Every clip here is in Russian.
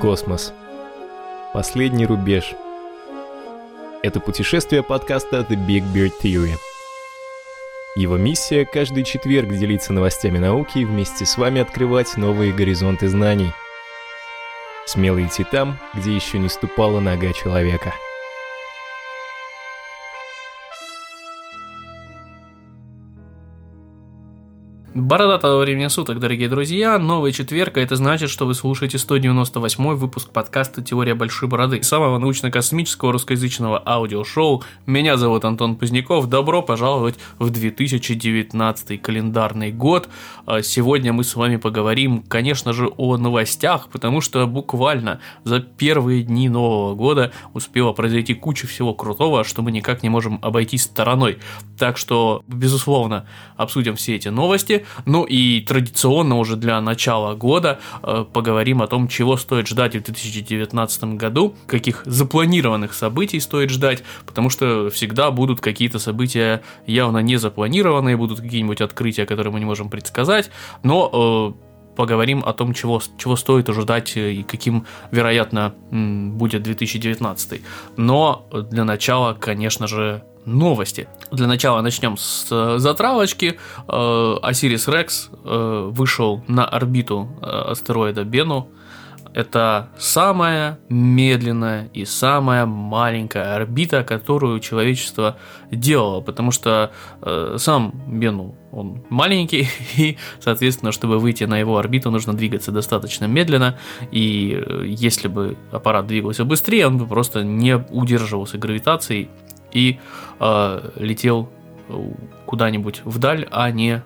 Космос. Последний рубеж. Это путешествие подкаста The Big Beard Theory. Его миссия – каждый четверг делиться новостями науки и вместе с вами открывать новые горизонты знаний. Смело идти там, где еще не ступала нога человека – Бородатого времени суток, дорогие друзья. Новый четверг, а это значит, что вы слушаете 198 выпуск подкаста «Теория большой бороды», самого научно-космического русскоязычного аудиошоу. Меня зовут Антон Поздняков. Добро пожаловать в 2019 календарный год. А сегодня мы с вами поговорим, конечно же, о новостях, потому что буквально за первые дни Нового года успела произойти куча всего крутого, что мы никак не можем обойти стороной. Так что, безусловно, обсудим все эти новости. Ну и традиционно уже для начала года э, поговорим о том, чего стоит ждать в 2019 году, каких запланированных событий стоит ждать, потому что всегда будут какие-то события явно не запланированные, будут какие-нибудь открытия, которые мы не можем предсказать, но э, поговорим о том, чего, чего стоит ожидать и каким, вероятно, будет 2019. Но для начала, конечно же, новости. Для начала начнем с э, затравочки. Осирис э, Рекс э, вышел на орбиту астероида Бену. Это самая медленная и самая маленькая орбита, которую человечество делало, потому что э, сам Бену он маленький, и, соответственно, чтобы выйти на его орбиту, нужно двигаться достаточно медленно, и если бы аппарат двигался быстрее, он бы просто не удерживался гравитацией и э, летел куда-нибудь вдаль, а не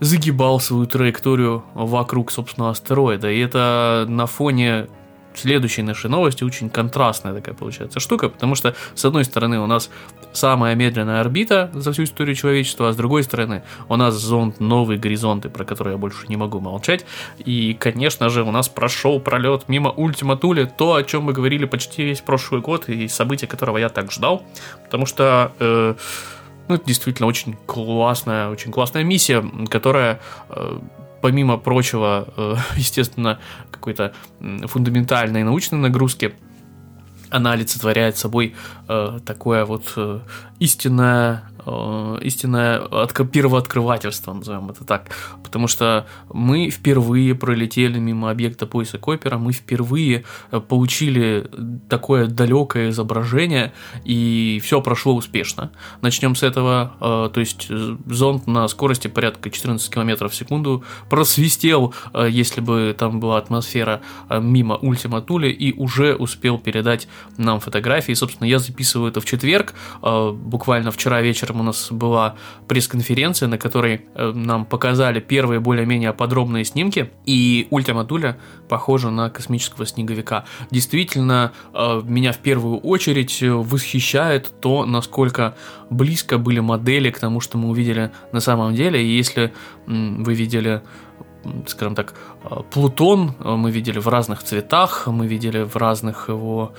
загибал свою траекторию вокруг собственного астероида. И это на фоне следующей нашей новости очень контрастная такая получается штука, потому что с одной стороны у нас самая медленная орбита за всю историю человечества, а с другой стороны у нас зонд «Новые горизонты», про который я больше не могу молчать. И, конечно же, у нас прошел пролет мимо Ультима Тули, то, о чем мы говорили почти весь прошлый год, и события которого я так ждал, потому что... Э, ну, это действительно очень классная, очень классная миссия, которая э, помимо прочего, э, естественно, какой-то фундаментальной научной нагрузки, она олицетворяет собой э, такое вот э, истинное истинное от, первооткрывательство, назовем это так. Потому что мы впервые пролетели мимо объекта пояса Койпера, мы впервые э, получили такое далекое изображение, и все прошло успешно. Начнем с этого. Э, то есть зонд на скорости порядка 14 км в секунду просвистел, если бы там была атмосфера мимо Ультима Тули, и уже успел передать нам фотографии. Собственно, я записываю это в четверг, буквально вчера вечером вечером у нас была пресс-конференция, на которой э, нам показали первые более-менее подробные снимки, и ультиматуля похожа на космического снеговика. Действительно, э, меня в первую очередь восхищает то, насколько близко были модели к тому, что мы увидели на самом деле, и если вы видели скажем так, э, Плутон мы видели в разных цветах, мы видели в разных его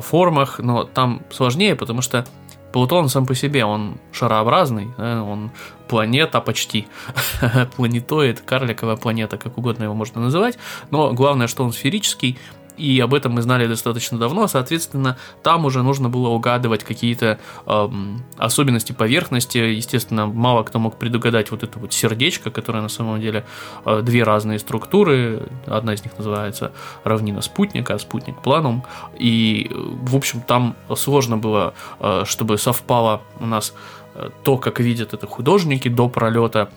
формах, но там сложнее, потому что Плутон сам по себе, он шарообразный, он планета почти, планетоид, карликовая планета, как угодно его можно называть, но главное, что он сферический, и об этом мы знали достаточно давно, соответственно, там уже нужно было угадывать какие-то эм, особенности поверхности, естественно, мало кто мог предугадать вот это вот сердечко, которое на самом деле э, две разные структуры, одна из них называется равнина спутника, а спутник планум, и, в общем, там сложно было, э, чтобы совпало у нас э, то, как видят это художники до пролета,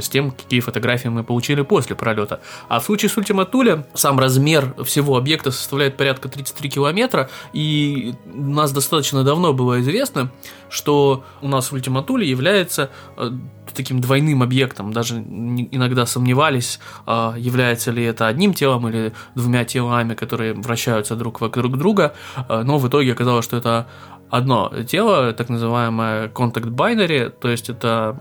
с тем, какие фотографии мы получили после пролета. А в случае с Thule сам размер всего объекта составляет порядка 33 километра, и у нас достаточно давно было известно, что у нас Thule является э, таким двойным объектом. Даже иногда сомневались, э, является ли это одним телом или двумя телами, которые вращаются друг вокруг друга, э, но в итоге оказалось, что это одно тело, так называемое contact binary, то есть это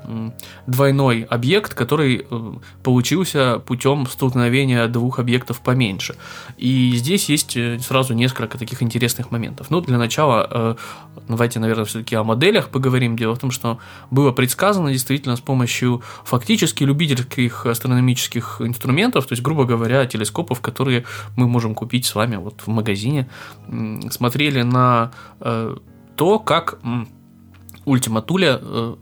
двойной объект, который э, получился путем столкновения двух объектов поменьше. И здесь есть э, сразу несколько таких интересных моментов. Ну, для начала, э, давайте, наверное, все-таки о моделях поговорим. Дело в том, что было предсказано действительно с помощью фактически любительских астрономических инструментов, то есть, грубо говоря, телескопов, которые мы можем купить с вами вот в магазине, смотрели на то, как Ультима Туля э,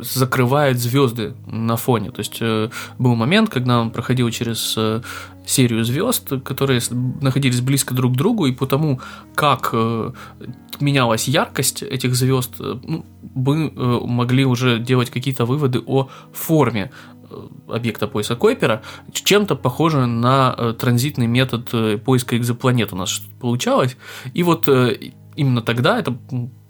закрывает звезды на фоне. То есть э, был момент, когда он проходил через э, серию звезд, которые находились близко друг к другу, и потому как менялась яркость этих звезд, ну, мы могли уже делать какие-то выводы о форме объекта поиска Койпера, чем-то похоже на транзитный метод поиска экзопланет у нас получалось. И вот именно тогда, это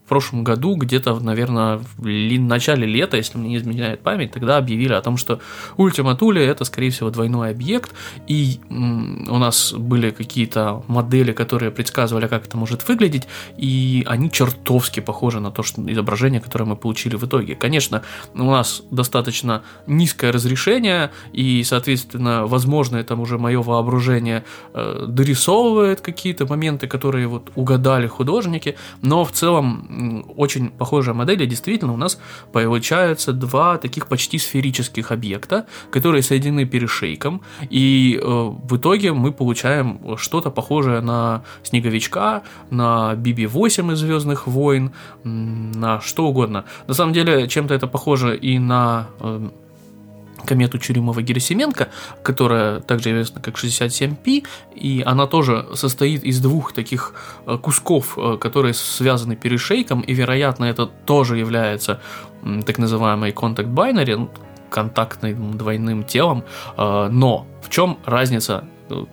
в прошлом году, где-то, наверное, в начале лета, если мне не изменяет память, тогда объявили о том, что Ultima Thule это, скорее всего, двойной объект, и у нас были какие-то модели, которые предсказывали, как это может выглядеть, и они чертовски похожи на то что изображение, которое мы получили в итоге. Конечно, у нас достаточно низкое разрешение, и, соответственно, возможно, это уже мое воображение э, дорисовывает какие-то моменты, которые вот угадали художники, но в целом очень похожая модель, и действительно у нас получаются два таких почти сферических объекта, которые соединены перешейком, и э, в итоге мы получаем что-то похожее на Снеговичка, на BB-8 из Звездных войн, на что угодно. На самом деле, чем-то это похоже и на э, комету Чурюмова-Герасименко, которая также известна как 67P, и она тоже состоит из двух таких э, кусков, э, которые связаны перешейком, и, вероятно, это тоже является так называемой contact binary, ну, контактным двойным телом, э, но в чем разница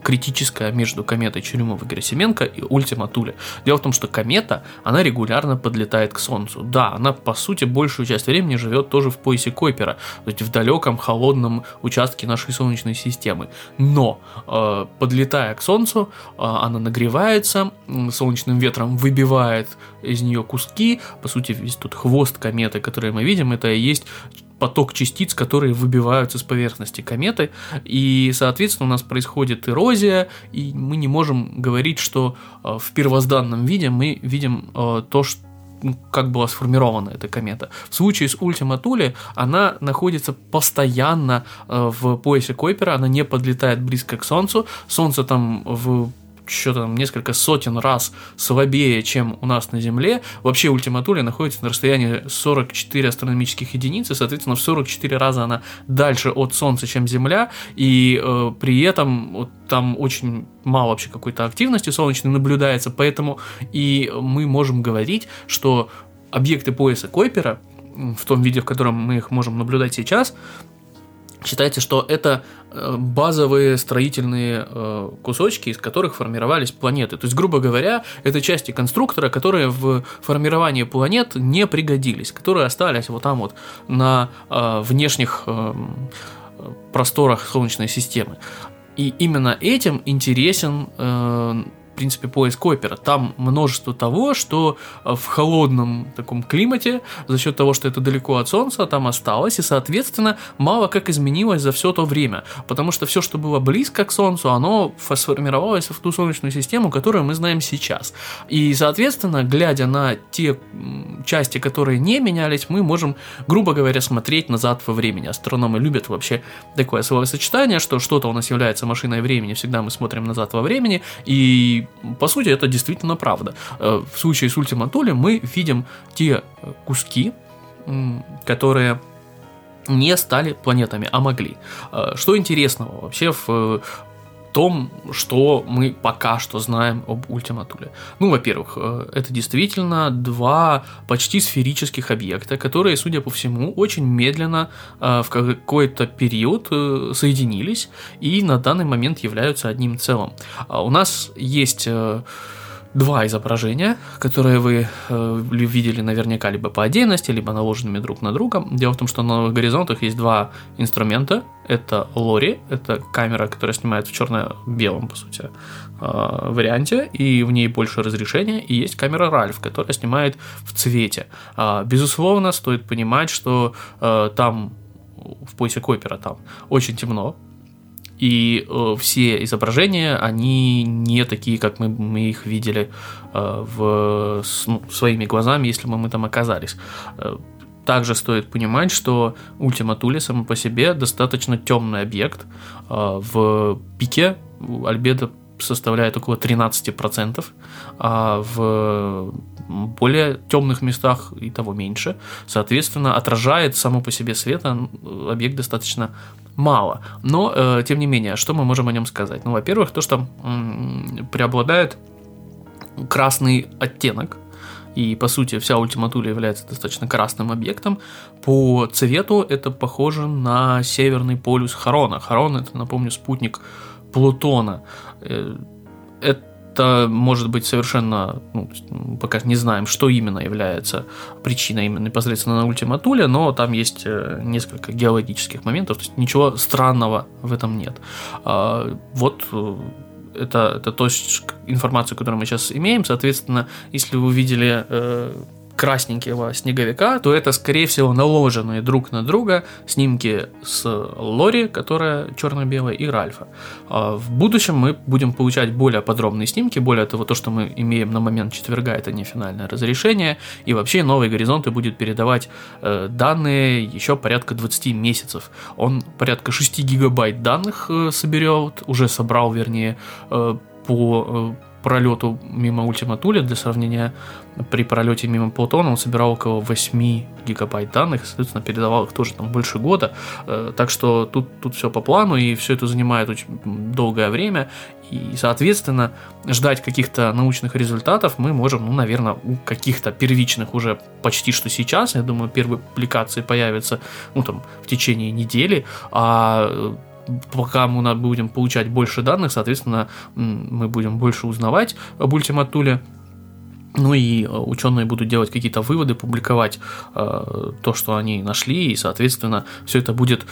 критическая между кометой Черемова-Герасименко и Ультима Туля. Дело в том, что комета, она регулярно подлетает к Солнцу. Да, она, по сути, большую часть времени живет тоже в поясе Койпера, то есть в далеком, холодном участке нашей Солнечной системы. Но, э, подлетая к Солнцу, э, она нагревается, солнечным ветром выбивает из нее куски, по сути, весь тут хвост кометы, который мы видим, это и есть поток частиц, которые выбиваются с поверхности кометы, и, соответственно, у нас происходит эрозия, и мы не можем говорить, что э, в первозданном виде мы видим э, то, что ну, как была сформирована эта комета. В случае с Ультима Тули она находится постоянно э, в поясе Койпера, она не подлетает близко к Солнцу. Солнце там в что-то там несколько сотен раз слабее, чем у нас на Земле. Вообще ультиматуля находится на расстоянии 44 астрономических единиц, и, соответственно, в 44 раза она дальше от Солнца, чем Земля, и э, при этом вот, там очень мало вообще какой-то активности солнечной наблюдается, поэтому и мы можем говорить, что объекты пояса Койпера в том виде, в котором мы их можем наблюдать сейчас, Считается, что это э, базовые строительные э, кусочки, из которых формировались планеты. То есть, грубо говоря, это части конструктора, которые в формировании планет не пригодились, которые остались вот там вот на э, внешних просторах Солнечной системы. И именно этим интересен принципе, поиск опера. Там множество того, что э, в холодном таком климате, за счет того, что это далеко от Солнца, там осталось, и, соответственно, мало как изменилось за все то время. Потому что все, что было близко к Солнцу, оно сформировалось в ту Солнечную систему, которую мы знаем сейчас. И, соответственно, глядя на те части, которые не менялись, мы можем, грубо говоря, смотреть назад во времени. Астрономы любят вообще такое словосочетание, что что-то у нас является машиной времени, всегда мы смотрим назад во времени, и по сути, это действительно правда. Э, в случае с Thule мы видим те куски, которые не стали планетами, а могли. Э, что интересного вообще в том, что мы пока что знаем об ультиматуле. Ну, во-первых, э, это действительно два почти сферических объекта, которые, судя по всему, очень медленно э, в какой-то период э, соединились и на данный момент являются одним целым. А у нас есть два изображения, которые вы э, видели наверняка либо по отдельности, либо наложенными друг на друга. Дело в том, что на новых горизонтах есть два инструмента. Это лори, это камера, которая снимает в черно-белом, по сути, э, варианте, и в ней больше разрешения, и есть камера Ральф, которая снимает в цвете. Э, безусловно, стоит понимать, что э, там в поясе Койпера там очень темно, и э, все изображения, они не такие, как мы, мы их видели э, в, с, ну, своими глазами, если бы мы там оказались. Э, также стоит понимать, что Ultima Thule само по себе достаточно темный объект. Э, в пике альбедо составляет около 13%, а в более темных местах и того меньше. Соответственно, отражает само по себе света объект достаточно мало. Но, э, тем не менее, что мы можем о нем сказать? Ну, во-первых, то, что м, преобладает красный оттенок, и по сути вся ультиматуля является достаточно красным объектом. По цвету это похоже на северный полюс Харона. Харон это, напомню, спутник Плутона. Э, это это может быть совершенно, ну, пока не знаем, что именно является причиной именно непосредственно на ультиматуле, но там есть э, несколько геологических моментов, то есть ничего странного в этом нет. А, вот э, это, это то, информацию, которую мы сейчас имеем, соответственно, если вы увидели э, красненького снеговика, то это, скорее всего, наложенные друг на друга снимки с Лори, которая черно-белая, и Ральфа. А в будущем мы будем получать более подробные снимки, более того, то, что мы имеем на момент четверга, это не финальное разрешение, и вообще новые горизонты будет передавать э, данные еще порядка 20 месяцев. Он порядка 6 гигабайт данных э, соберет, уже собрал, вернее, э, по пролету мимо Ultima Thule, для сравнения, при пролете мимо Плутона он собирал около 8 гигабайт данных, соответственно, передавал их тоже там больше года. Э, так что тут, тут все по плану, и все это занимает очень долгое время. И, соответственно, ждать каких-то научных результатов мы можем, ну, наверное, у каких-то первичных уже почти что сейчас. Я думаю, первые публикации появятся, ну, там, в течение недели. А пока мы будем получать больше данных, соответственно, мы будем больше узнавать об ультиматуле. Ну и э, ученые будут делать какие-то выводы, публиковать э, то, что они нашли, и, соответственно, все это будет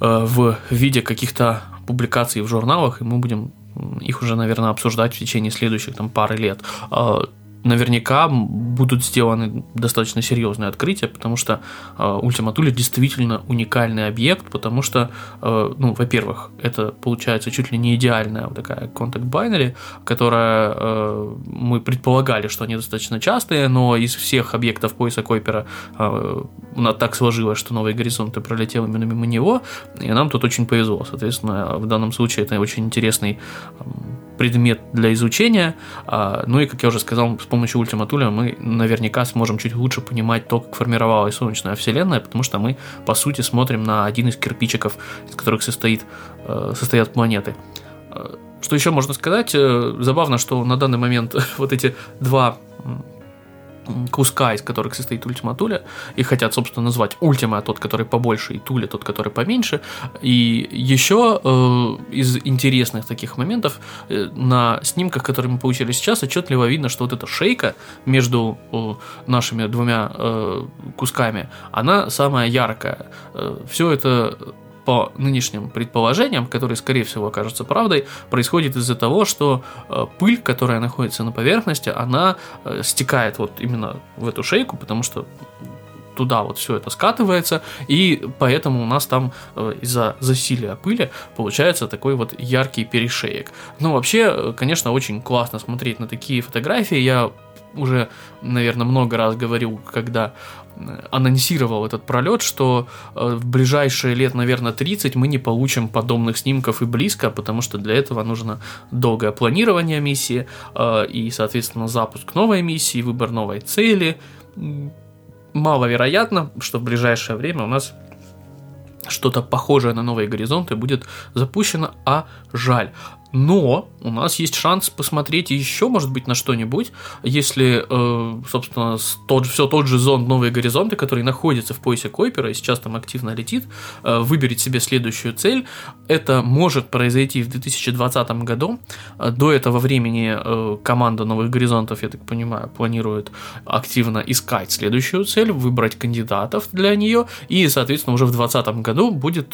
э, в виде каких-то публикаций в журналах, и мы будем их уже, наверное, обсуждать в течение следующих там пары лет. Э, наверняка будут сделаны достаточно серьезные открытия, потому что э, Ultima Thule действительно уникальный объект, потому что, э, ну, во-первых, это получается чуть ли не идеальная вот такая контакт binary, которая э, мы предполагали, что они достаточно частые, но из всех объектов пояса Койпера э, так сложилось, что новые горизонты пролетел именно мимо него, и нам тут очень повезло. Соответственно, в данном случае это очень интересный предмет для изучения. А, ну и, как я уже сказал, с помощью Thule мы наверняка сможем чуть лучше понимать то, как формировалась Солнечная Вселенная, потому что мы, по сути, смотрим на один из кирпичиков, из которых состоит, э, состоят планеты. Э, что еще можно сказать? Э, забавно, что на данный момент вот эти два куска, из которых состоит Ultima Thule, и хотят, собственно, назвать Ultima тот, который побольше, и Thule тот, который поменьше. И еще э, из интересных таких моментов э, на снимках, которые мы получили сейчас, отчетливо видно, что вот эта шейка между э, нашими двумя э, кусками, она самая яркая. Э, все это по нынешним предположениям, которые, скорее всего, окажутся правдой, происходит из-за того, что э, пыль, которая находится на поверхности, она э, стекает вот именно в эту шейку, потому что туда вот все это скатывается, и поэтому у нас там э, из-за засилия пыли получается такой вот яркий перешеек. Но вообще, конечно, очень классно смотреть на такие фотографии. Я уже, наверное, много раз говорил, когда анонсировал этот пролет, что э, в ближайшие лет, наверное, 30 мы не получим подобных снимков и близко, потому что для этого нужно долгое планирование миссии э, и, соответственно, запуск новой миссии, выбор новой цели. Маловероятно, что в ближайшее время у нас что-то похожее на новые горизонты будет запущено, а жаль. Но у нас есть шанс посмотреть еще, может быть, на что-нибудь, если, э, собственно, тот, все тот же зонд «Новые горизонты», который находится в поясе Койпера и сейчас там активно летит, э, выберет себе следующую цель. Это может произойти в 2020 году. До этого времени э, команда «Новых горизонтов», я так понимаю, планирует активно искать следующую цель, выбрать кандидатов для нее, и, соответственно, уже в 2020 году будет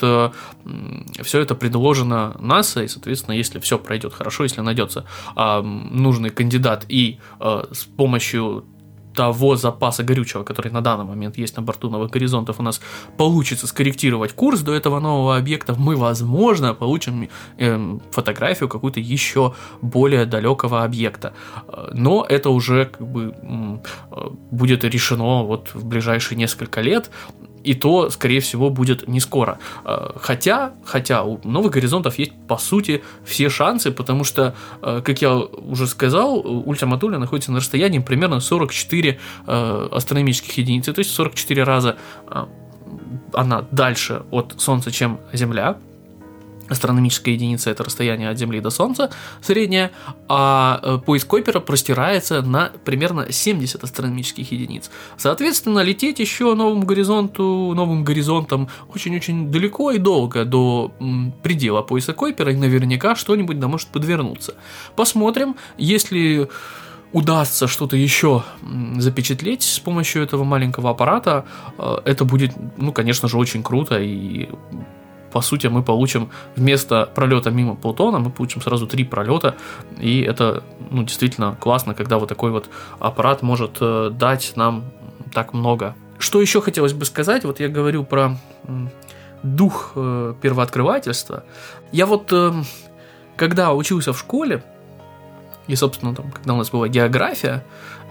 все это предложено НАСА, и, соответственно, если все пройдет хорошо, если найдется э, нужный кандидат и э, с помощью того запаса горючего, который на данный момент есть на борту новых горизонтов, у нас получится скорректировать курс до этого нового объекта, мы, возможно, получим э, фотографию какую-то еще более далекого объекта. Но это уже как бы э, будет решено вот в ближайшие несколько лет и то, скорее всего, будет не скоро. А, хотя, хотя у новых горизонтов есть, по сути, все шансы, потому что, а, как я уже сказал, ультраматуля находится на расстоянии примерно 44 а, астрономических единиц, то есть 44 раза она дальше от Солнца, чем Земля, Астрономическая единица это расстояние от Земли до Солнца, среднее, а э, поиск Койпера простирается на примерно 70 астрономических единиц. Соответственно, лететь еще новому горизонту, новым горизонтом очень-очень далеко и долго до предела пояса Койпера, и наверняка что-нибудь да может подвернуться. Посмотрим, если удастся что-то еще запечатлеть с помощью этого маленького аппарата, э, это будет, ну, конечно же, очень круто и по сути, мы получим вместо пролета мимо Плутона, мы получим сразу три пролета, и это ну, действительно классно, когда вот такой вот аппарат может э, дать нам так много. Что еще хотелось бы сказать, вот я говорю про дух э, первооткрывательства. Я вот, э, когда учился в школе, и, собственно, там, когда у нас была география,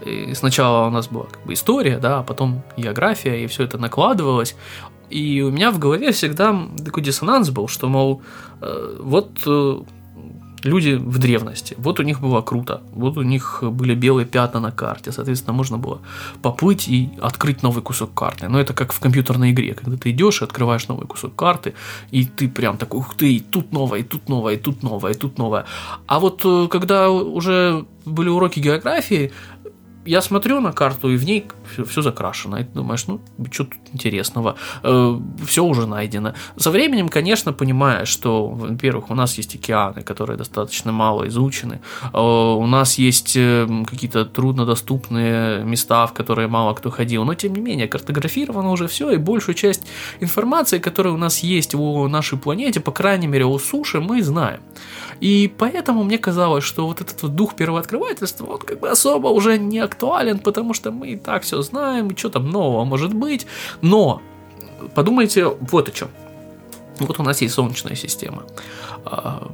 и сначала у нас была как бы история, да, а потом география, и все это накладывалось, и у меня в голове всегда такой диссонанс был, что, мол, э, вот э, люди в древности, вот у них было круто, вот у них были белые пятна на карте, соответственно, можно было поплыть и открыть новый кусок карты. Но это как в компьютерной игре, когда ты идешь и открываешь новый кусок карты, и ты прям такой, ух ты, и тут новое, и тут новое, и тут новое, и тут новое. А вот э, когда уже были уроки географии, я смотрю на карту, и в ней все, все закрашено. И ты думаешь, ну, что тут интересного? Э, все уже найдено. Со временем, конечно, понимаешь, что, во-первых, у нас есть океаны, которые достаточно мало изучены. Э, у нас есть э, какие-то труднодоступные места, в которые мало кто ходил. Но, тем не менее, картографировано уже все, и большую часть информации, которая у нас есть о нашей планете, по крайней мере, о суше, мы знаем. И поэтому мне казалось, что вот этот вот дух первооткрывательства, он как бы особо уже не актуален, потому что мы и так все знаем, и что там нового может быть. Но подумайте вот о чем. Вот у нас есть Солнечная система. А,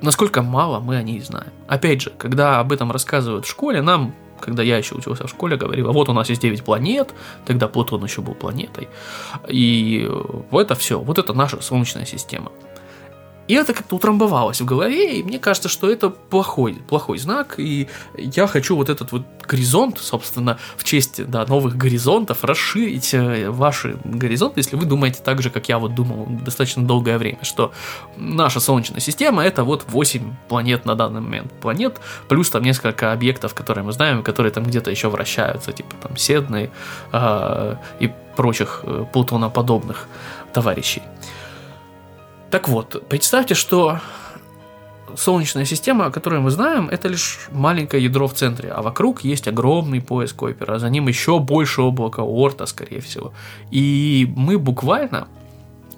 насколько мало мы о ней знаем. Опять же, когда об этом рассказывают в школе, нам когда я еще учился в школе, говорила, вот у нас есть 9 планет, тогда Плутон еще был планетой, и это все, вот это наша Солнечная система. И это как-то утрамбовалось в голове, и мне кажется, что это плохой, плохой знак, и я хочу вот этот вот горизонт, собственно, в честь да, новых горизонтов, расширить э, ваши горизонты, если вы думаете так же, как я вот думал достаточно долгое время, что наша Солнечная система это вот 8 планет на данный момент планет, плюс там несколько объектов, которые мы знаем, которые там где-то еще вращаются, типа там Седны э, и прочих э, Плутоноподобных товарищей. Так вот, представьте, что Солнечная система, о которой мы знаем, это лишь маленькое ядро в центре, а вокруг есть огромный пояс Койпера, а за ним еще больше облака Орта, скорее всего. И мы буквально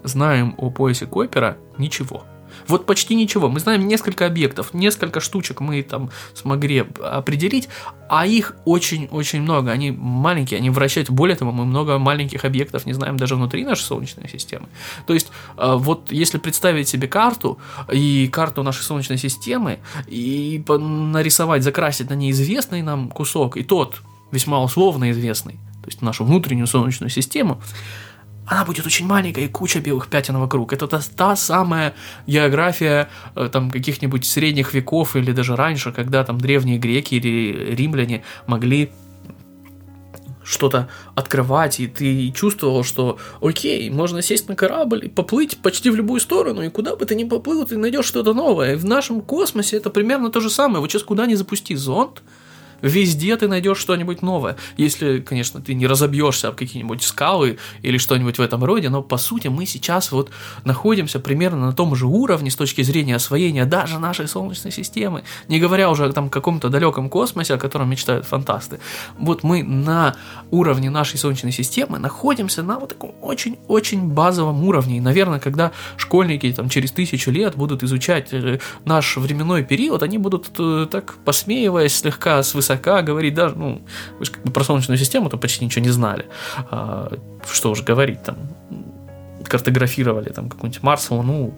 знаем о поясе Койпера ничего. Вот почти ничего. Мы знаем несколько объектов, несколько штучек мы там смогли определить, а их очень-очень много. Они маленькие, они вращаются. Более того, мы много маленьких объектов не знаем даже внутри нашей Солнечной системы. То есть, а, вот если представить себе карту и карту нашей Солнечной системы и нарисовать, закрасить на ней известный нам кусок и тот весьма условно известный, то есть нашу внутреннюю Солнечную систему, она будет очень маленькая и куча белых пятен вокруг. Это та, та самая география э, там каких-нибудь средних веков или даже раньше, когда там древние греки или римляне могли что-то открывать, и ты чувствовал, что окей, можно сесть на корабль и поплыть почти в любую сторону, и куда бы ты ни поплыл, ты найдешь что-то новое. И в нашем космосе это примерно то же самое. Вот сейчас куда ни запусти зонд, Везде ты найдешь что-нибудь новое. Если, конечно, ты не разобьешься об какие-нибудь скалы или что-нибудь в этом роде, но по сути мы сейчас вот находимся примерно на том же уровне с точки зрения освоения даже нашей Солнечной системы. Не говоря уже о там каком-то далеком космосе, о котором мечтают фантасты. Вот мы на уровне нашей Солнечной системы находимся на вот таком очень-очень базовом уровне. И, наверное, когда школьники там через тысячу лет будут изучать э, наш временной период, они будут э, так посмеиваясь слегка с высоты высока говорить даже, ну, вы же как бы про Солнечную систему то почти ничего не знали. А, что уже говорить, там, картографировали там какой-нибудь Марс, Луну,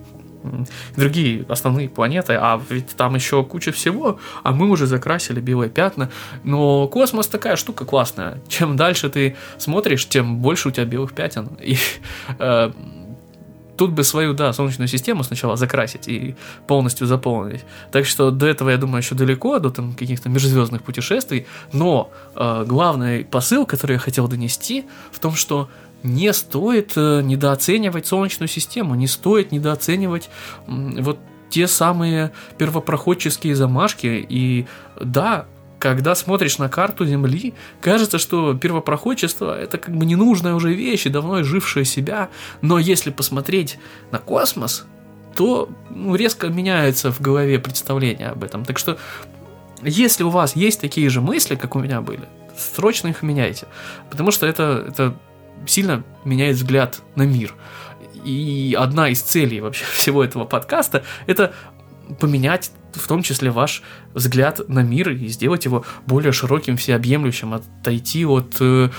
другие основные планеты, а ведь там еще куча всего, а мы уже закрасили белые пятна. Но космос такая штука классная. Чем дальше ты смотришь, тем больше у тебя белых пятен. И э, тут бы свою, да, Солнечную систему сначала закрасить и полностью заполнить. Так что до этого, я думаю, еще далеко, до там каких-то межзвездных путешествий. Но э, главный посыл, который я хотел донести, в том, что не стоит э, недооценивать Солнечную систему, не стоит недооценивать э, вот те самые первопроходческие замашки. И да, когда смотришь на карту Земли, кажется, что первопроходчество это как бы ненужная уже вещь и давно жившая себя, но если посмотреть на космос, то ну, резко меняется в голове представление об этом. Так что, если у вас есть такие же мысли, как у меня были, срочно их меняйте, потому что это, это сильно меняет взгляд на мир. И одна из целей вообще всего этого подкаста – это поменять в том числе ваш взгляд на мир и сделать его более широким, всеобъемлющим, отойти от э,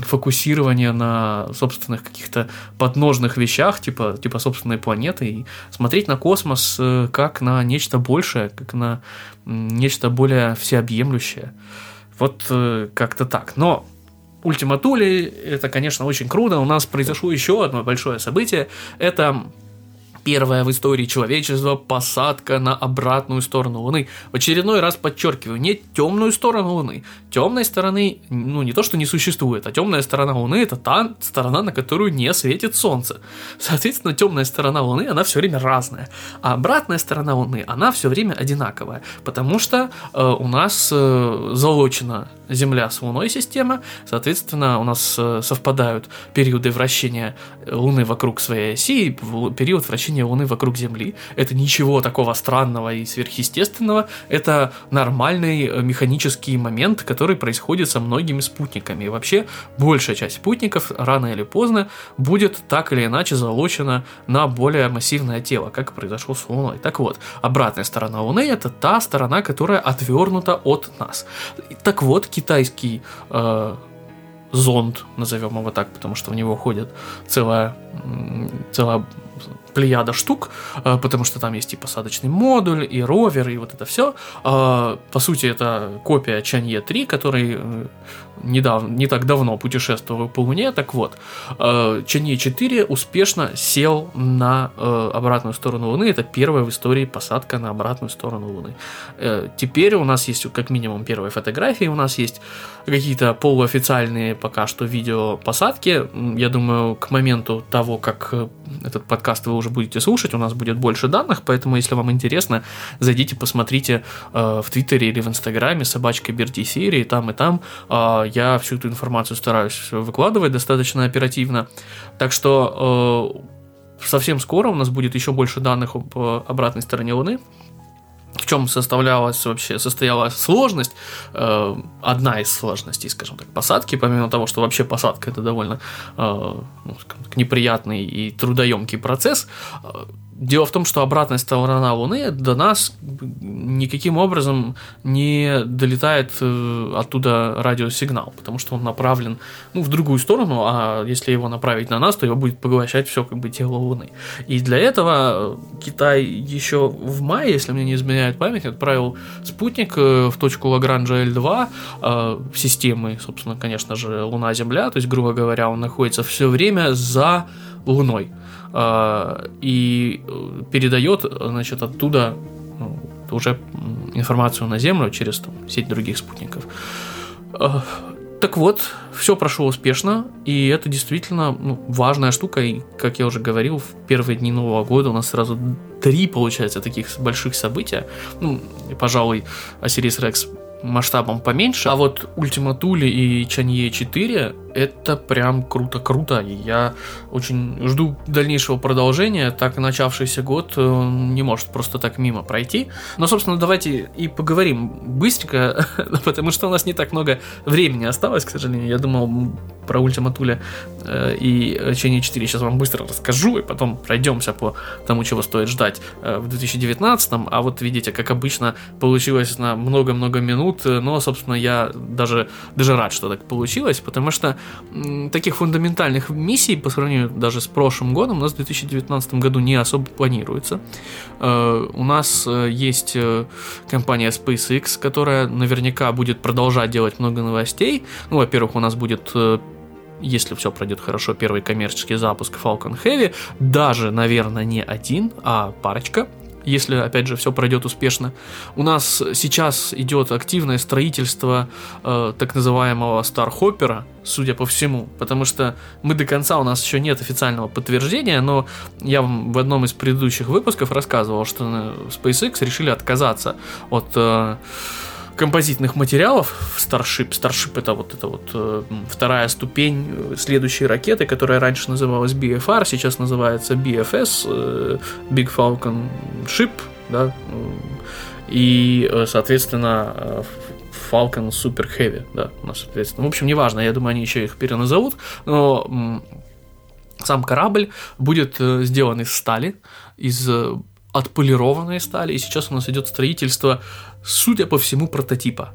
фокусирования на собственных каких-то подножных вещах, типа, типа собственной планеты, и смотреть на космос э, как на нечто большее, как на э, нечто более всеобъемлющее. Вот э, как-то так. Но Ультима Тули, это, конечно, очень круто. У нас произошло еще одно большое событие. Это первая в истории человечества посадка на обратную сторону Луны. В очередной раз подчеркиваю, не темную сторону Луны. Темной стороны, ну не то, что не существует, а темная сторона Луны это та сторона, на которую не светит Солнце. Соответственно, темная сторона Луны, она все время разная. А обратная сторона Луны, она все время одинаковая. Потому что э, у нас э, залочена Земля с Луной система, соответственно, у нас э, совпадают периоды вращения Луны вокруг своей оси и период вращения Луны вокруг Земли. Это ничего такого странного и сверхъестественного. Это нормальный э, механический момент, который происходит со многими спутниками. И вообще большая часть спутников рано или поздно будет так или иначе залочена на более массивное тело, как произошло с Луной. Так вот, обратная сторона Луны это та сторона, которая отвернута от нас. Так вот, китайский э, зонд, назовем его так, потому что в него ходит целая, целая плеяда штук, э, потому что там есть и посадочный модуль, и ровер, и вот это все. Э, по сути, это копия Чанье 3, который э, недавно, не так давно путешествовал по Луне. Так вот, Чанье 4 успешно сел на обратную сторону Луны. Это первая в истории посадка на обратную сторону Луны. Теперь у нас есть как минимум первые фотографии, у нас есть какие-то полуофициальные пока что видео посадки. Я думаю, к моменту того, как этот подкаст вы уже будете слушать, у нас будет больше данных, поэтому, если вам интересно, зайдите, посмотрите э, в Твиттере или в Инстаграме собачка Берти серии, там и там. Э, я всю эту информацию стараюсь выкладывать достаточно оперативно. Так что э, совсем скоро у нас будет еще больше данных об э, обратной стороне Луны в чем составлялась вообще состояла сложность, э, одна из сложностей, скажем так, посадки, помимо того, что вообще посадка это довольно ну, неприятный и трудоемкий процесс, Дело в том, что обратная сторона Луны до нас никаким образом не долетает э, оттуда радиосигнал, потому что он направлен ну, в другую сторону, а если его направить на нас, то его будет поглощать все как бы тело Луны. И для этого Китай еще в мае, если мне не изменяет память, отправил спутник э, в точку Лагранжа L2 э, в системы, собственно, конечно же, Луна-Земля, то есть, грубо говоря, он находится все время за Луной. А, и э, передает, значит, оттуда ну, уже информацию на Землю через там, сеть других спутников. А, Так вот, все прошло успешно, и это действительно ну, важная штука. И, как я уже говорил, в первые дни Нового года у нас сразу три, получается, таких больших события. Ну, пожалуй, Osiris Rex масштабом поменьше. А вот Thule и Чанье 4 это прям круто-круто. И я очень жду дальнейшего продолжения. Так начавшийся год э, не может просто так мимо пройти. Но, собственно, давайте и поговорим быстренько, потому что у нас не так много времени осталось, к сожалению. Я думал про Thule э, и Ченни 4 сейчас вам быстро расскажу, и потом пройдемся по тому, чего стоит ждать э, в 2019. А вот видите, как обычно, получилось на много-много минут. Но, собственно, я даже, даже рад, что так получилось, потому что таких фундаментальных миссий по сравнению даже с прошлым годом у нас в 2019 году не особо планируется. Э, у нас э, есть э, компания SpaceX, которая наверняка будет продолжать делать много новостей. Ну, во-первых, у нас будет если все пройдет хорошо, первый коммерческий запуск Falcon Heavy, даже, наверное, не один, а парочка если, опять же, все пройдет успешно. У нас сейчас идет активное строительство э, так называемого Стархоппера, судя по всему, потому что мы до конца, у нас еще нет официального подтверждения, но я вам в одном из предыдущих выпусков рассказывал, что SpaceX решили отказаться от... Э, композитных материалов в Starship. Starship это вот это вот э, вторая ступень э, следующей ракеты, которая раньше называлась BFR, сейчас называется BFS, э, Big Falcon Ship, да, и, соответственно, Falcon Super Heavy, да, у нас, соответственно. В общем, неважно, я думаю, они еще их переназовут, но сам корабль будет сделан из стали, из отполированной стали, и сейчас у нас идет строительство, судя по всему, прототипа.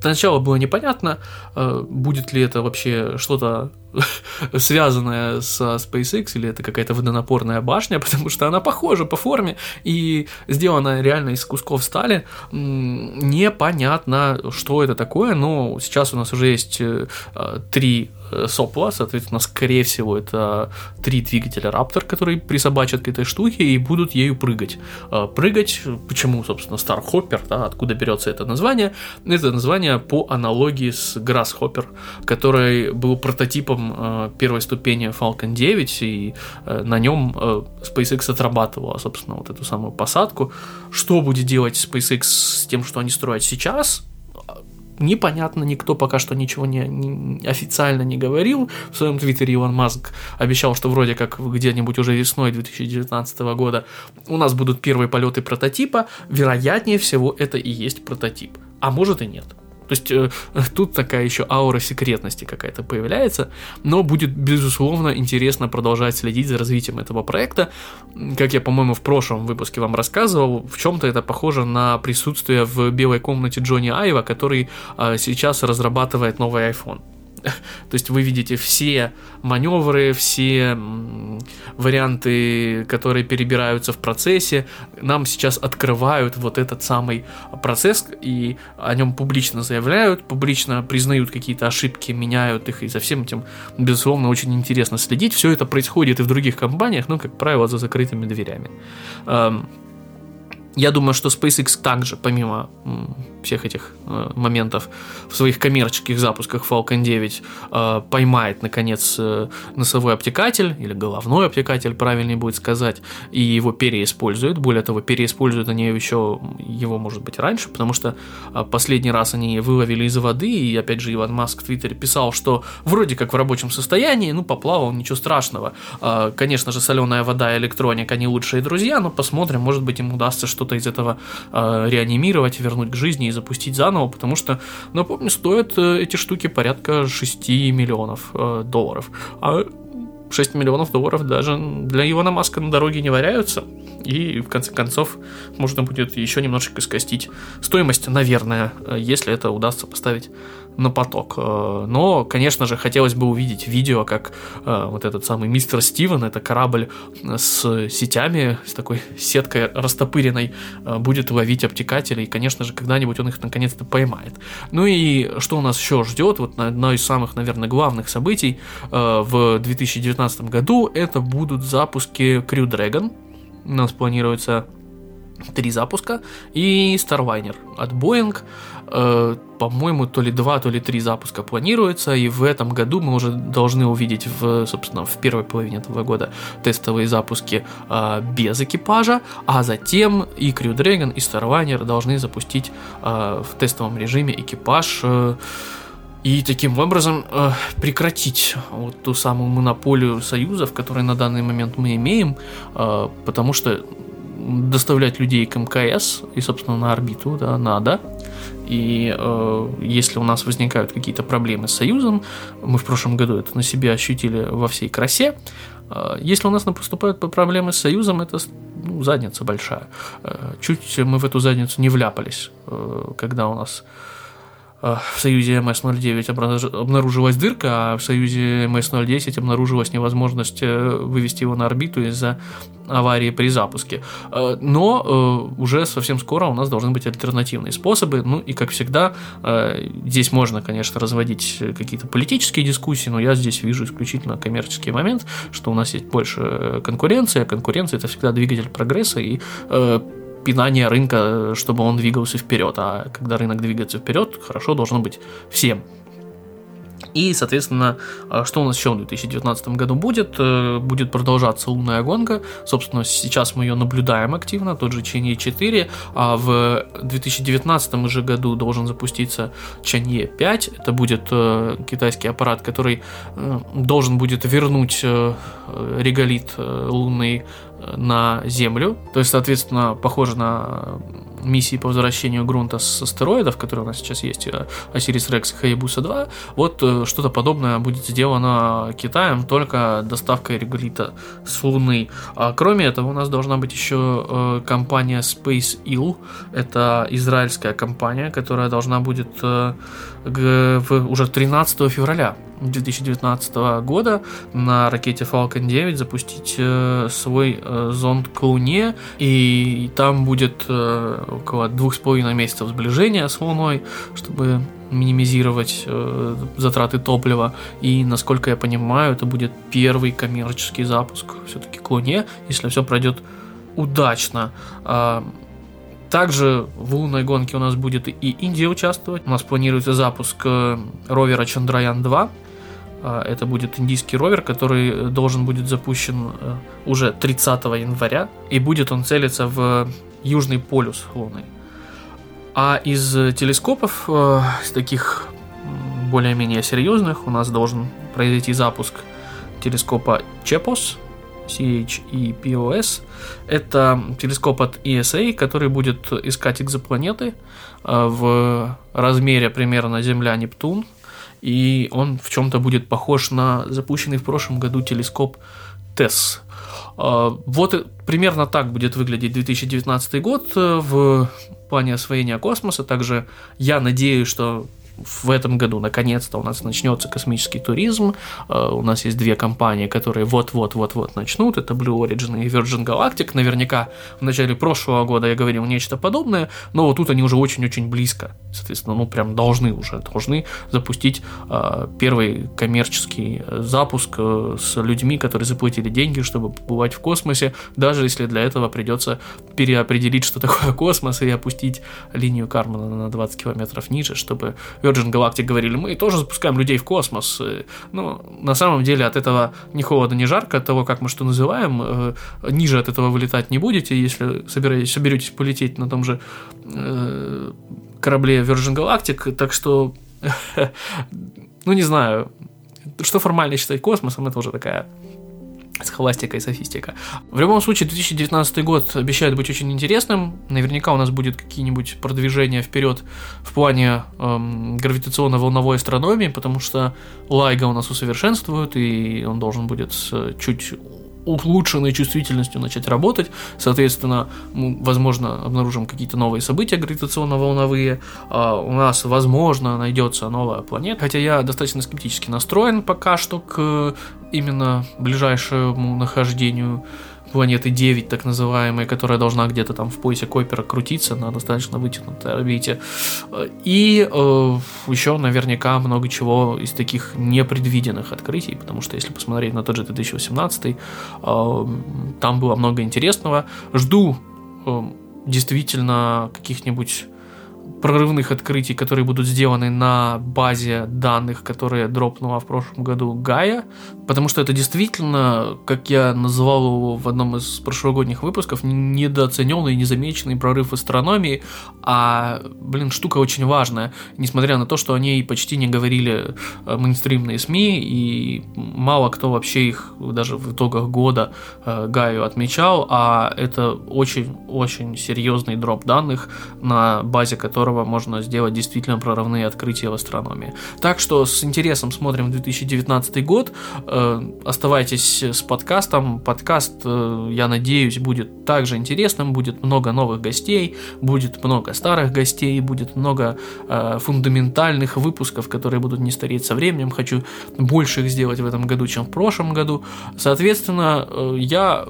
Сначала было непонятно, э, будет ли это вообще что-то связанное со SpaceX, или это какая-то водонапорная башня, потому что она похожа по форме и сделана реально из кусков стали. Непонятно, что это такое, но сейчас у нас уже есть э, три Э, сопла, соответственно, скорее всего, это три двигателя Raptor, которые присобачат к этой штуке и будут ею прыгать. Э, прыгать, почему, собственно, Starhopper, да, откуда берется это название? Это название по аналогии с Grasshopper, который был прототипом э, первой ступени Falcon 9, и на нем SpaceX отрабатывала, собственно, вот эту самую посадку. Что будет делать SpaceX с тем, что они строят сейчас? непонятно, никто пока что ничего не, не официально не говорил. В своем твиттере Илон Маск обещал, что вроде как где-нибудь уже весной 2019 года у нас будут первые полеты прототипа. Вероятнее всего, это и есть прототип. А может и нет. То есть э, тут такая еще аура секретности какая-то появляется, но будет, безусловно, интересно продолжать следить за развитием этого проекта. Как я, по-моему, в прошлом выпуске вам рассказывал, в чем-то это похоже на присутствие в белой комнате Джонни Айва, который э, сейчас разрабатывает новый iPhone. То есть вы видите все маневры, все варианты, которые перебираются в процессе. Нам сейчас открывают вот этот самый процесс и о нем публично заявляют, публично признают какие-то ошибки, меняют их, и за всем этим, безусловно, очень интересно следить. Все это происходит и в других компаниях, но, как правило, за закрытыми дверями. Я думаю, что SpaceX также, помимо всех этих э, моментов в своих коммерческих запусках Falcon 9 э, поймает, наконец, э, носовой обтекатель, или головной обтекатель, правильнее будет сказать, и его переиспользуют. Более того, переиспользуют они еще его, может быть, раньше, потому что э, последний раз они выловили из воды, и, опять же, Иван Маск в Твиттере писал, что вроде как в рабочем состоянии, ну, поплавал, ничего страшного. Э, конечно же, соленая вода и электроника, они лучшие друзья, но посмотрим, может быть, им удастся что-то из этого э, реанимировать, вернуть к жизни и запустить заново, потому что, напомню, стоят э, эти штуки порядка 6 миллионов э, долларов. А 6 миллионов долларов даже для Ивана Маска на дороге не валяются. И в конце концов можно будет еще немножечко скостить стоимость, наверное, э, если это удастся поставить на поток. Э, но, конечно же, хотелось бы увидеть видео, как э, вот этот самый мистер Стивен, это корабль с сетями, с такой сеткой растопыренной, э, будет ловить обтекатели, и, конечно же, когда-нибудь он их наконец-то поймает. Ну и что у нас еще ждет? Вот одно из самых, наверное, главных событий в 2019 году это будут запуски Crew Dragon. У нас планируется три запуска, и Starliner от Boeing. Э, по-моему, то ли два, то ли три запуска планируется, и в этом году мы уже должны увидеть, в, собственно, в первой половине этого года тестовые запуски э, без экипажа, а затем и Crew Dragon, и Starliner должны запустить э, в тестовом режиме экипаж э, и таким образом э, прекратить вот ту самую монополию союзов, которые на данный момент мы имеем, э, потому что доставлять людей к МКС и, собственно, на орбиту, да, надо. И э, если у нас возникают какие-то проблемы с Союзом, мы в прошлом году это на себе ощутили во всей красе, э, если у нас поступают проблемы с Союзом, это ну, задница большая. Э, чуть мы в эту задницу не вляпались, э, когда у нас в союзе МС-09 обнаружилась дырка, а в союзе МС-010 обнаружилась невозможность э, вывести его на орбиту из-за аварии при запуске. Э, но уже совсем скоро у нас должны быть альтернативные способы. Ну и, как всегда, здесь можно, конечно, разводить какие-то политические дискуссии, но я здесь вижу исключительно коммерческий момент, что у нас есть больше конкуренции, а конкуренция – это всегда двигатель прогресса, и пинание рынка, чтобы он двигался вперед. А когда рынок двигается вперед, хорошо должно быть всем. И, соответственно, а, что у нас еще в 2019 году будет? Э, будет продолжаться лунная гонка. Собственно, сейчас мы ее наблюдаем активно, тот же Ченье 4. А в 2019 же году должен запуститься Чанье 5. Это будет э, китайский аппарат, который э, должен будет вернуть реголит лунный на Землю. То есть, соответственно, похоже на миссии по возвращению грунта с астероидов, которые у нас сейчас есть, Осирис Рекс и Хаябуса 2, вот э, что-то подобное будет сделано Китаем, только доставкой реголита с Луны. А кроме этого, у нас должна быть еще э, компания Space Ill, это израильская компания, которая должна будет э, уже 13 февраля 2019 года на ракете Falcon 9 запустить э, свой э, зонд к Луне, и там будет э, около двух с половиной месяцев сближения с Луной, чтобы минимизировать э, затраты топлива. И, насколько я понимаю, это будет первый коммерческий запуск все-таки к Луне, если все пройдет удачно. Э, также в лунной гонке у нас будет и Индия участвовать. У нас планируется запуск э, ровера Чандраян-2. А, это будет индийский ровер, который должен будет запущен э, уже 30 января. И будет он целиться в Южный полюс Луны. А из телескопов, э, из таких более-менее серьезных, у нас должен произойти запуск телескопа Чепос, CHEPOS. Это телескоп от ESA, который будет искать экзопланеты э, в размере примерно Земля-Нептун. И он в чем-то будет похож на запущенный в прошлом году телескоп TESS. Э, вот примерно так будет выглядеть 2019 год э, в плане освоения космоса. Также я надеюсь, что в этом году наконец-то у нас начнется космический туризм. Э, у нас есть две компании, которые вот-вот-вот-вот начнут. Это Blue Origin и Virgin Galactic. Наверняка в начале прошлого года я говорил нечто подобное, но вот тут они уже очень-очень близко. Соответственно, ну прям должны уже, должны запустить э, первый коммерческий запуск э, с людьми, которые заплатили деньги, чтобы побывать в космосе, даже если для этого придется переопределить, что такое космос, и опустить линию Кармана на 20 километров ниже, чтобы Virgin Galactic говорили, мы тоже запускаем людей в космос. Э, ну, на самом деле от этого ни холодно, ни жарко, от того, как мы что называем, э, ниже от этого вылетать не будете, если собираетесь, соберетесь полететь на том же э, корабле Virgin Galactic, так что, ну, не знаю, что формально считать космосом, это уже такая схоластика и софистика. В любом случае, 2019 год обещает быть очень интересным. Наверняка у нас будет какие-нибудь продвижения вперед в плане эм, гравитационно-волновой астрономии, потому что Лайга у нас усовершенствуют, и он должен будет с чуть улучшенной чувствительностью начать работать. Соответственно, мы, возможно, обнаружим какие-то новые события гравитационно-волновые. А у нас, возможно, найдется новая планета. Хотя я достаточно скептически настроен пока что к именно ближайшему нахождению планеты 9, так называемой, которая должна где-то там в поясе Койпера крутиться на достаточно вытянутой орбите. И э, еще наверняка много чего из таких непредвиденных открытий, потому что если посмотреть на тот же 2018, э, там было много интересного. Жду э, действительно каких-нибудь прорывных открытий, которые будут сделаны на базе данных, которые дропнула в прошлом году Гая, потому что это действительно, как я называл его в одном из прошлогодних выпусков, недооцененный незамеченный прорыв астрономии, а, блин, штука очень важная, несмотря на то, что о ней почти не говорили э, мейнстримные СМИ, и мало кто вообще их даже в итогах года э, Гаю отмечал, а это очень-очень серьезный дроп данных, на базе которого которого можно сделать действительно прорывные открытия в астрономии. Так что с интересом смотрим 2019 год. Э, оставайтесь с подкастом. Подкаст, э, я надеюсь, будет также интересным. Будет много новых гостей, будет много старых гостей, будет много э, фундаментальных выпусков, которые будут не стареть со временем. Хочу больше их сделать в этом году, чем в прошлом году. Соответственно, я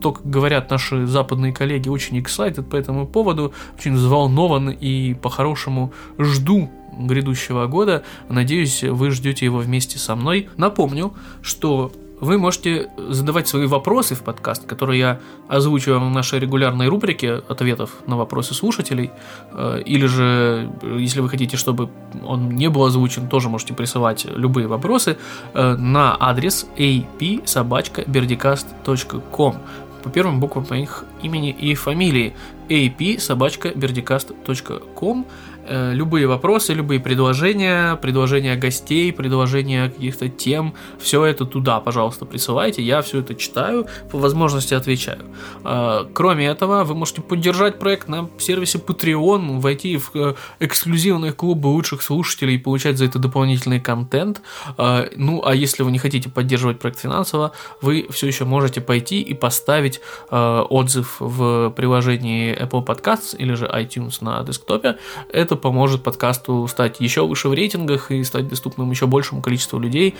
то, как говорят наши западные коллеги, очень excited по этому поводу, очень взволнован и по-хорошему жду грядущего года. Надеюсь, вы ждете его вместе со мной. Напомню, что вы можете задавать свои вопросы в подкаст, которые я озвучиваю в нашей регулярной рубрике ответов на вопросы слушателей. Э, или же, если вы хотите, чтобы он не был озвучен, тоже можете присылать любые вопросы э, на адрес ap-собачка-berdicast.com по первым буквам моих имени и фамилии. Ap собачка бердикаст.ком любые вопросы, любые предложения, предложения гостей, предложения каких-то тем, все это туда, пожалуйста, присылайте, я все это читаю, по возможности отвечаю. Э, кроме этого, вы можете поддержать проект на сервисе Patreon, войти в э, эксклюзивные клубы лучших слушателей и получать за это дополнительный контент. Ну, а если вы не хотите поддерживать проект финансово, вы все еще можете пойти и поставить отзыв в приложении Apple Podcasts или же iTunes на десктопе. Это поможет подкасту стать еще выше в рейтингах и стать доступным еще большему количеству людей,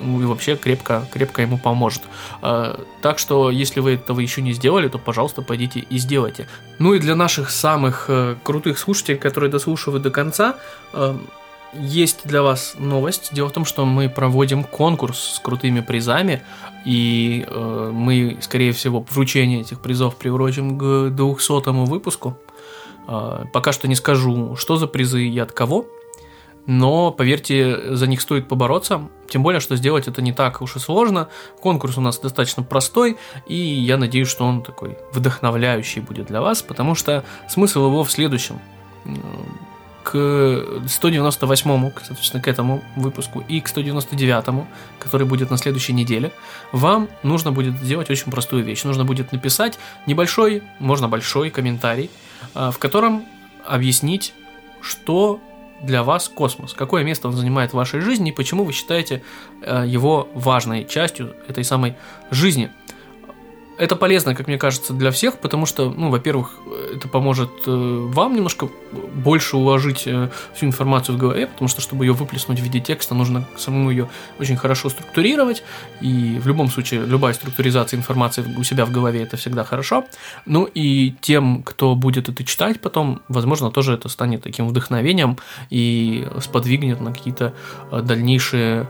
ну и вообще крепко, крепко ему поможет. А, так что, если вы этого еще не сделали, то, пожалуйста, пойдите и сделайте. Ну и для наших самых э, крутых слушателей, которые дослушивают до конца, э, есть для вас новость. Дело в том, что мы проводим конкурс с крутыми призами, и э, мы, скорее всего, вручение этих призов приурочим к 200 выпуску. А, пока что не скажу, что за призы и от кого, но, поверьте, за них стоит побороться, тем более, что сделать это не так уж и сложно. Конкурс у нас достаточно простой, и я надеюсь, что он такой вдохновляющий будет для вас, потому что смысл его в следующем. К 198-му, соответственно, к этому выпуску, и к 199-му, который будет на следующей неделе, вам нужно будет сделать очень простую вещь. Нужно будет написать небольшой, можно большой комментарий, в котором объяснить, что для вас космос, какое место он занимает в вашей жизни и почему вы считаете э, его важной частью этой самой жизни. Это полезно, как мне кажется, для всех, потому что, ну, во-первых, это поможет э, вам немножко больше уложить э, всю информацию в голове, потому что, чтобы ее выплеснуть в виде текста, нужно самому ее очень хорошо структурировать, и в любом случае любая структуризация информации у себя в голове это всегда хорошо. Ну и тем, кто будет это читать потом, возможно, тоже это станет таким вдохновением и сподвигнет на какие-то э, дальнейшие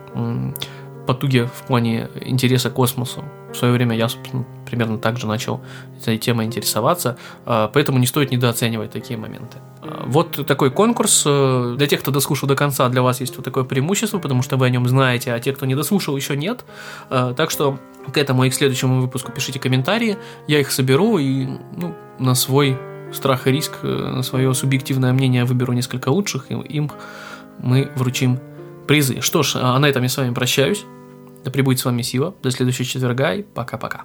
потуги в плане интереса к космосу. В свое время я, собственно, примерно так же начал этой темой интересоваться, а, поэтому не стоит недооценивать такие моменты. А, вот такой конкурс. Э, для тех, кто дослушал до конца, для вас есть вот такое преимущество, потому что вы о нем знаете, а те, кто не дослушал, еще нет. А, так что к этому и к следующему выпуску пишите комментарии, я их соберу и ну, на свой страх и риск, э, на свое субъективное мнение выберу несколько лучших, и им мы вручим призы. Что ж, а на этом я с вами прощаюсь. Да пребудет с вами сила. До следующего четверга и пока-пока.